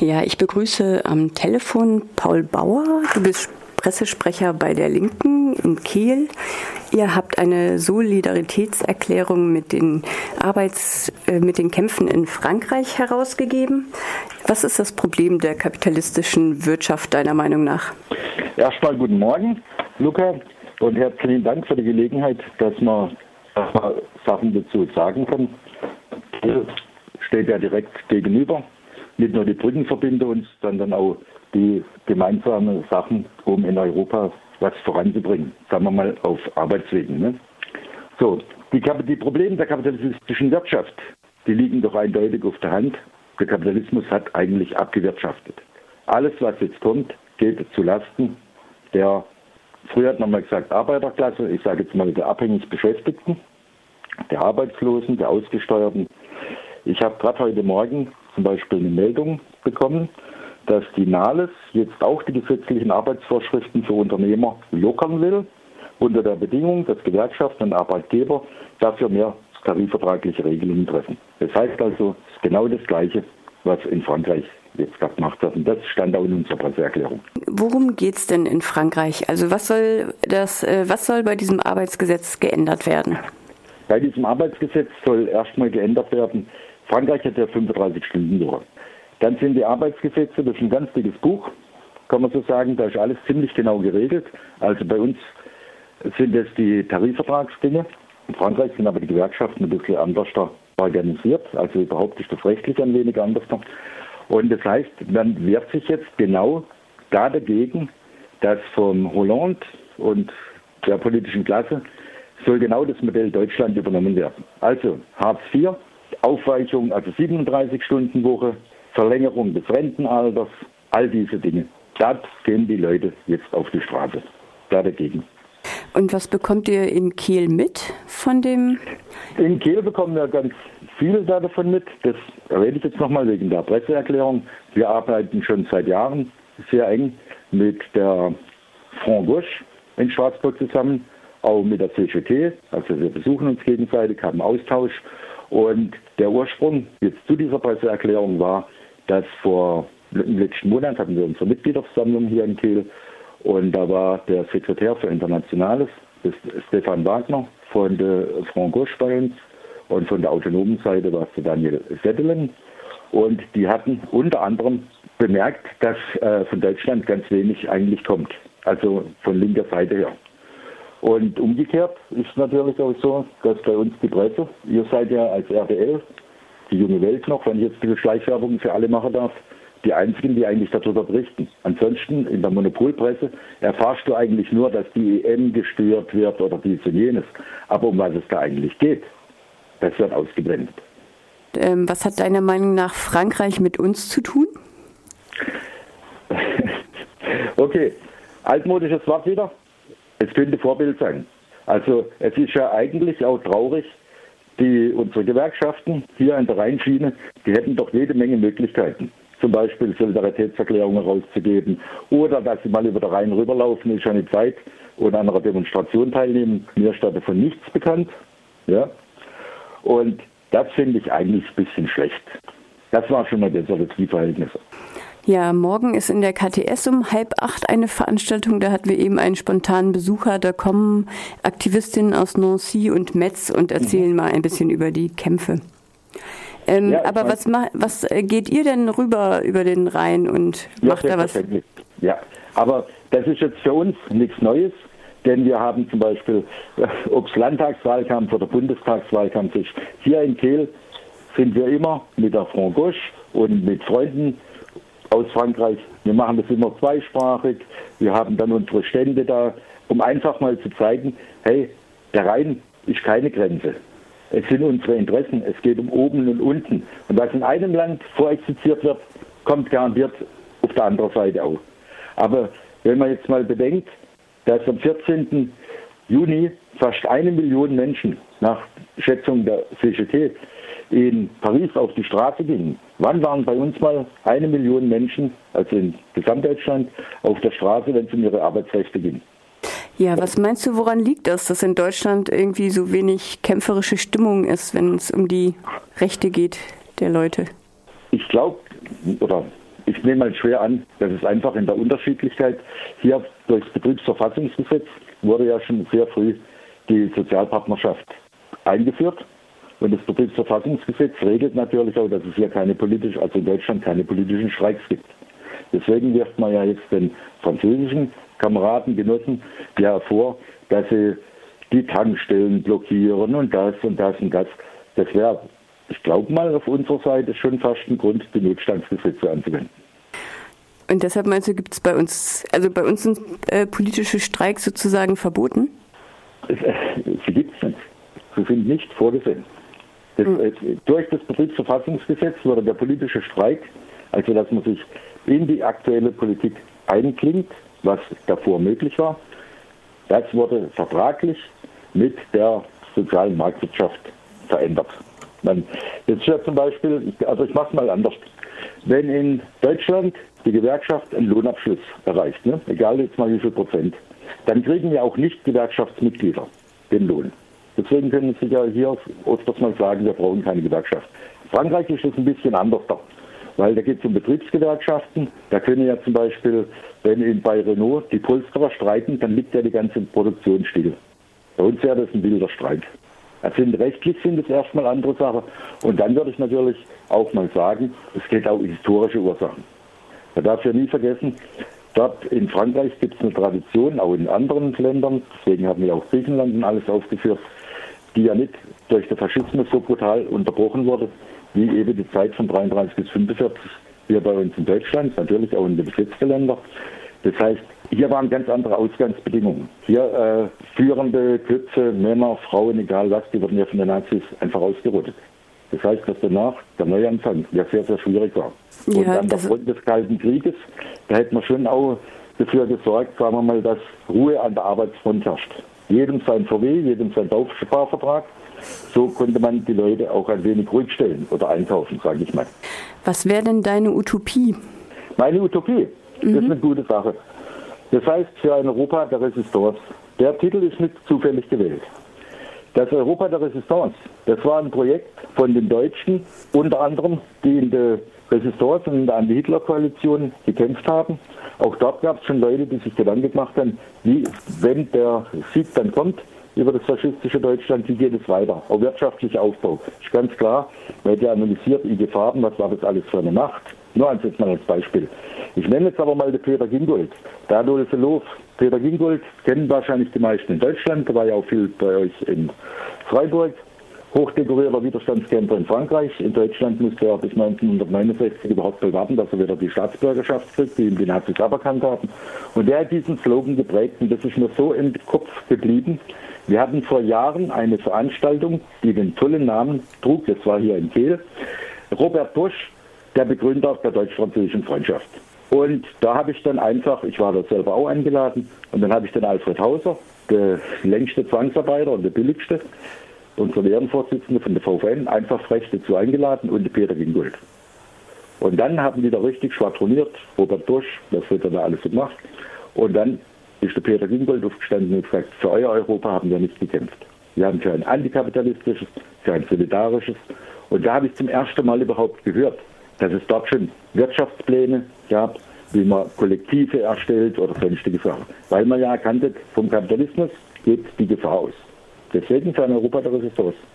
Ja, ich begrüße am Telefon Paul Bauer. Du bist Pressesprecher bei der Linken in Kiel. Ihr habt eine Solidaritätserklärung mit den Arbeits, äh, mit den Kämpfen in Frankreich herausgegeben. Was ist das Problem der kapitalistischen Wirtschaft deiner Meinung nach? Erstmal guten Morgen, Luca, und herzlichen Dank für die Gelegenheit, dass man Sachen dazu sagen kann. Steht ja direkt gegenüber. Nicht nur die Brücken verbinden uns, sondern auch die gemeinsamen Sachen, um in Europa was voranzubringen. Sagen wir mal auf Arbeitswegen. Ne? So, die, die Probleme der kapitalistischen Wirtschaft, die liegen doch eindeutig auf der Hand. Der Kapitalismus hat eigentlich abgewirtschaftet. Alles, was jetzt kommt, geht zu Lasten der, früher hat man mal gesagt, Arbeiterklasse, ich sage jetzt mal der abhängig Beschäftigten, der Arbeitslosen, der Ausgesteuerten. Ich habe gerade heute Morgen zum Beispiel eine Meldung bekommen, dass die Nahles jetzt auch die gesetzlichen Arbeitsvorschriften für Unternehmer lockern will, unter der Bedingung, dass Gewerkschaften und Arbeitgeber dafür mehr tarifvertragliche Regelungen treffen. Das heißt also, es ist genau das Gleiche, was in Frankreich jetzt gerade gemacht wird. Und das stand auch in unserer Presseerklärung. Worum geht es denn in Frankreich? Also was soll, das, äh, was soll bei diesem Arbeitsgesetz geändert werden? Bei diesem Arbeitsgesetz soll erstmal geändert werden, Frankreich hat ja 35 Stunden Woche. Dann sind die Arbeitsgesetze, das ist ein ganz dickes Buch, kann man so sagen, da ist alles ziemlich genau geregelt. Also bei uns sind es die Tarifvertragsdinge. In Frankreich sind aber die Gewerkschaften ein bisschen anders organisiert, also überhaupt ist das rechtlich ein wenig anders. Und das heißt, man wehrt sich jetzt genau da dagegen, dass vom Hollande und der politischen Klasse soll genau das Modell Deutschland übernommen werden. Also Hartz IV, Aufweichung, also 37 Stunden Woche, Verlängerung des Rentenalters, all diese Dinge. Da gehen die Leute jetzt auf die Straße. Da dagegen. Und was bekommt ihr in Kiel mit von dem? In Kiel bekommen wir ganz viel davon mit. Das rede ich jetzt nochmal wegen der Presseerklärung. Wir arbeiten schon seit Jahren sehr eng mit der Front Gauche in Straßburg zusammen, auch mit der CGT. Also wir besuchen uns gegenseitig, haben Austausch. Und der Ursprung jetzt zu dieser Presseerklärung war, dass vor im letzten Monat hatten wir unsere Mitgliederversammlung hier in Kiel. Und da war der Sekretär für Internationales, Stefan Wagner von der Front Gauche bei uns. Und von der autonomen Seite war es Daniel Settelen und die hatten unter anderem bemerkt, dass äh, von Deutschland ganz wenig eigentlich kommt, also von linker Seite her. Und umgekehrt ist natürlich auch so, dass bei uns die Presse, ihr seid ja als RTL die junge Welt noch, wenn ich jetzt diese Schleichwerbung für alle machen darf, die einzigen, die eigentlich darüber berichten. Ansonsten in der Monopolpresse erfahrst du eigentlich nur, dass die EM gestört wird oder dies und jenes. Aber um was es da eigentlich geht, das wird ausgeblendet. Ähm, was hat deiner Meinung nach Frankreich mit uns zu tun? okay, altmodisches Wort wieder. Es könnte Vorbild sein. Also es ist ja eigentlich auch traurig, die, unsere Gewerkschaften hier in der Rheinschiene, die hätten doch jede Menge Möglichkeiten. Zum Beispiel Solidaritätserklärungen rauszugeben oder dass sie mal über der Rhein rüberlaufen, ist ja nicht Zeit und an einer Demonstration teilnehmen. Mir ist davon nichts bekannt. Ja? Und das finde ich eigentlich ein bisschen schlecht. Das war schon mal bessere Verhältnisse. Ja, morgen ist in der KTS um halb acht eine Veranstaltung. Da hatten wir eben einen spontanen Besucher. Da kommen Aktivistinnen aus Nancy und Metz und erzählen mhm. mal ein bisschen über die Kämpfe. Ähm, ja, aber was, was äh, geht ihr denn rüber über den Rhein und macht ja, da was? Ja, aber das ist jetzt für uns nichts Neues, denn wir haben zum Beispiel, äh, ob es Landtagswahlkampf oder Bundestagswahlkampf ist, hier in Kehl sind wir immer mit der Front Gauche und mit Freunden aus Frankreich. Wir machen das immer zweisprachig. Wir haben dann unsere Stände da, um einfach mal zu zeigen, hey, der Rhein ist keine Grenze. Es sind unsere Interessen. Es geht um oben und unten. Und was in einem Land vorexistiert wird, kommt garantiert auf der anderen Seite auch. Aber wenn man jetzt mal bedenkt, dass am 14. Juni fast eine Million Menschen nach Schätzung der CGT in Paris auf die Straße gingen. Wann waren bei uns mal eine Million Menschen, also in Gesamtdeutschland, auf der Straße, wenn es um ihre Arbeitsrechte ging? Ja, was meinst du, woran liegt das, dass in Deutschland irgendwie so wenig kämpferische Stimmung ist, wenn es um die Rechte geht der Leute? Ich glaube, oder ich ich nehme mal schwer an, dass es einfach in der Unterschiedlichkeit hier durchs Betriebsverfassungsgesetz wurde ja schon sehr früh die Sozialpartnerschaft eingeführt. Und das Betriebsverfassungsgesetz regelt natürlich auch, dass es hier keine politischen, also in Deutschland keine politischen Streiks gibt. Deswegen wirft man ja jetzt den französischen Kameraden, Genossen ja vor, dass sie die Tankstellen blockieren und das und das und das. Das wäre, ich glaube mal, auf unserer Seite schon fast ein Grund, die Notstandsgesetze anzuwenden. Und deshalb meinst du, gibt es bei uns, also bei uns sind äh, politische Streiks sozusagen verboten? Sie gibt es nicht. Sie sind nicht vorgesehen. Das, mhm. Durch das Betriebsverfassungsgesetz wurde der politische Streik, also dass man sich in die aktuelle Politik einklingt, was davor möglich war, das wurde vertraglich mit der sozialen Marktwirtschaft verändert. Man, jetzt ja zum Beispiel, also ich mache es mal anders. Wenn in Deutschland die Gewerkschaft einen Lohnabschluss erreicht, ne, egal jetzt mal wie viel Prozent, dann kriegen ja auch nicht Gewerkschaftsmitglieder den Lohn. Deswegen können Sie ja hier öfters mal sagen, wir brauchen keine Gewerkschaft. Frankreich ist das ein bisschen anders da, weil da geht es um Betriebsgewerkschaften. Da können ja zum Beispiel, wenn bei Renault die Polsterer streiken, dann liegt ja die ganze Produktion still. Bei uns wäre das ein wilder Streik. Also rechtlich sind es erstmal andere Sachen. Und dann würde ich natürlich auch mal sagen, es geht auch um historische Ursachen. Man darf ja nie vergessen, dort in Frankreich gibt es eine Tradition, auch in anderen Ländern, deswegen haben wir auch Griechenland und alles aufgeführt, die ja nicht durch den Faschismus so brutal unterbrochen wurde, wie eben die Zeit von 33 bis 45 hier bei uns in Deutschland, natürlich auch in den besetzten Ländern. Das heißt, hier waren ganz andere Ausgangsbedingungen. Hier äh, führende Köpfe, Männer, Frauen, egal was, die wurden ja von den Nazis einfach ausgerottet. Das heißt, dass danach der Neuanfang ja sehr, sehr schwierig war. Ja, Und dann aufgrund des Kalten Krieges, da hätte man schon auch dafür gesorgt, sagen wir mal, dass Ruhe an der Arbeitsfront herrscht. Jedem sein VW, jedem sein Bausparvertrag. So konnte man die Leute auch ein wenig ruhig stellen oder einkaufen, sage ich mal. Was wäre denn deine Utopie? Meine Utopie? Mhm. Das ist mhm. eine gute Sache. Das heißt für ein Europa der Resistance. Der Titel ist nicht zufällig gewählt. Das Europa der Resistance, das war ein Projekt von den Deutschen, unter anderem, die in der Resistance und Anti-Hitler-Koalition gekämpft haben. Auch dort gab es schon Leute, die sich Gedanken gemacht haben, wie, wenn der Sieg dann kommt über das faschistische Deutschland, wie geht es weiter? Auch wirtschaftlicher Aufbau. Ist ganz klar, weil der analysiert IG Farben, was war das alles für eine Macht. Nur eins jetzt mal als Beispiel. Ich nenne jetzt aber mal den Peter Gingold. Der Adolf Loof. Peter Gingold kennen wahrscheinlich die meisten in Deutschland. Der war ja auch viel bei euch in Freiburg. Hochdekorierter Widerstandskämpfer in Frankreich. In Deutschland musste er bis 1969 überhaupt bewerben, dass er wieder die Staatsbürgerschaft kriegt, die ihm die Nazis aberkannt haben. Und der hat diesen Slogan geprägt und das ist mir so im Kopf geblieben. Wir hatten vor Jahren eine Veranstaltung, die den tollen Namen trug, das war hier in Kehl. Robert Busch, der Begründer der deutsch-französischen Freundschaft. Und da habe ich dann einfach, ich war da selber auch eingeladen, und dann habe ich den Alfred Hauser, der längste Zwangsarbeiter und der billigste, unsere Ehrenvorsitzende von der VVN, einfach frech dazu eingeladen und Peter Gingold. Und dann haben die da richtig schwadroniert, Robert Busch, was wird da alles gemacht. Und dann ist der Peter Gingold aufgestanden und gesagt, für euer Europa haben wir nicht gekämpft. Wir haben für ein antikapitalistisches, für ein solidarisches. Und da habe ich zum ersten Mal überhaupt gehört, dass es dort schon Wirtschaftspläne gab, wie man Kollektive erstellt oder sonstige Sachen. Weil man ja erkannte, vom Kapitalismus geht die Gefahr aus. Deswegen für ein Europa der Resistance.